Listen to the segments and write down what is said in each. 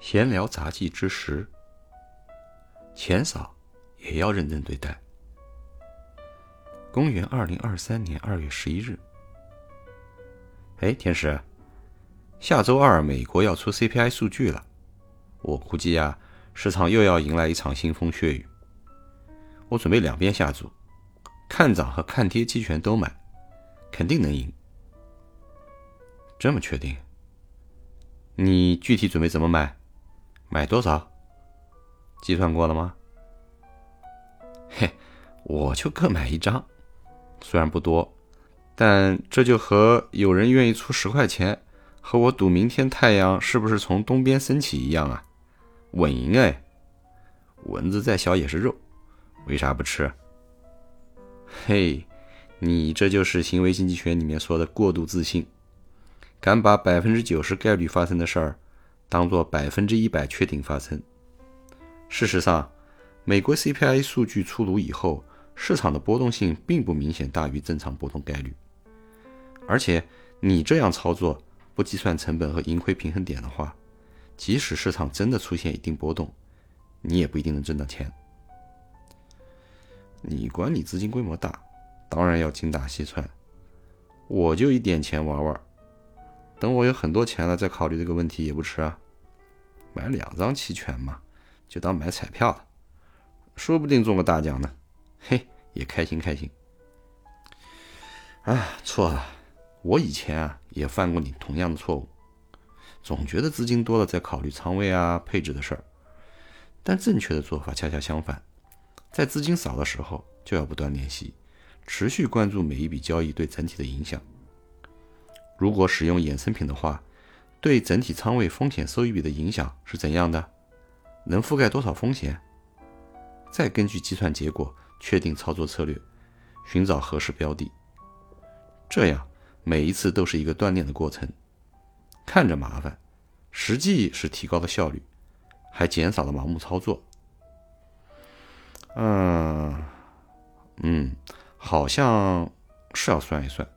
闲聊杂技之时，钱嫂也要认真对待。公元二零二三年二月十一日，哎，天使，下周二美国要出 CPI 数据了，我估计啊，市场又要迎来一场腥风血雨。我准备两边下注，看涨和看跌期权都买，肯定能赢。这么确定？你具体准备怎么买？买多少？计算过了吗？嘿，我就各买一张，虽然不多，但这就和有人愿意出十块钱和我赌明天太阳是不是从东边升起一样啊，稳赢哎！蚊子再小也是肉，为啥不吃？嘿，你这就是行为经济学里面说的过度自信，敢把百分之九十概率发生的事儿。当做百分之一百确定发生。事实上，美国 CPI 数据出炉以后，市场的波动性并不明显大于正常波动概率。而且，你这样操作不计算成本和盈亏平衡点的话，即使市场真的出现一定波动，你也不一定能挣到钱。你管你资金规模大，当然要精打细算。我就一点钱玩玩。等我有很多钱了再考虑这个问题也不迟啊。买两张期权嘛，就当买彩票了，说不定中个大奖呢。嘿，也开心开心。啊，错了，我以前啊也犯过你同样的错误，总觉得资金多了再考虑仓位啊配置的事儿。但正确的做法恰恰相反，在资金少的时候就要不断练习，持续关注每一笔交易对整体的影响。如果使用衍生品的话，对整体仓位风险收益比的影响是怎样的？能覆盖多少风险？再根据计算结果确定操作策略，寻找合适标的。这样每一次都是一个锻炼的过程，看着麻烦，实际是提高了效率，还减少了盲目操作。嗯嗯，好像是要算一算，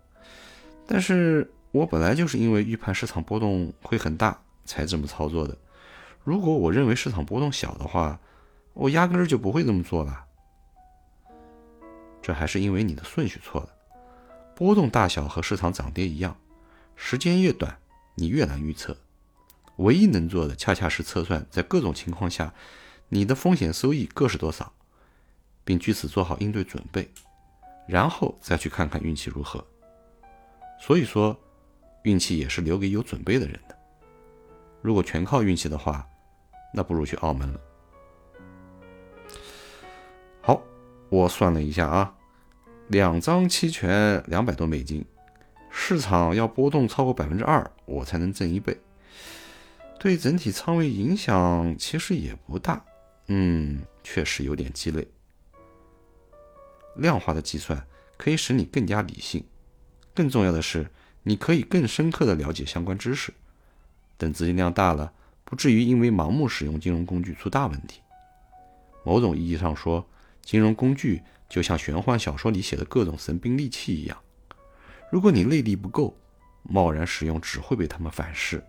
但是。我本来就是因为预判市场波动会很大才这么操作的。如果我认为市场波动小的话，我压根儿就不会这么做了。这还是因为你的顺序错了。波动大小和市场涨跌一样，时间越短，你越难预测。唯一能做的，恰恰是测算在各种情况下你的风险收益各是多少，并据此做好应对准备，然后再去看看运气如何。所以说。运气也是留给有准备的人的。如果全靠运气的话，那不如去澳门了。好，我算了一下啊，两张期权两百多美金，市场要波动超过百分之二，我才能挣一倍。对整体仓位影响其实也不大，嗯，确实有点鸡肋。量化的计算可以使你更加理性，更重要的是。你可以更深刻的了解相关知识，等资金量大了，不至于因为盲目使用金融工具出大问题。某种意义上说，金融工具就像玄幻小说里写的各种神兵利器一样，如果你内力不够，贸然使用只会被他们反噬。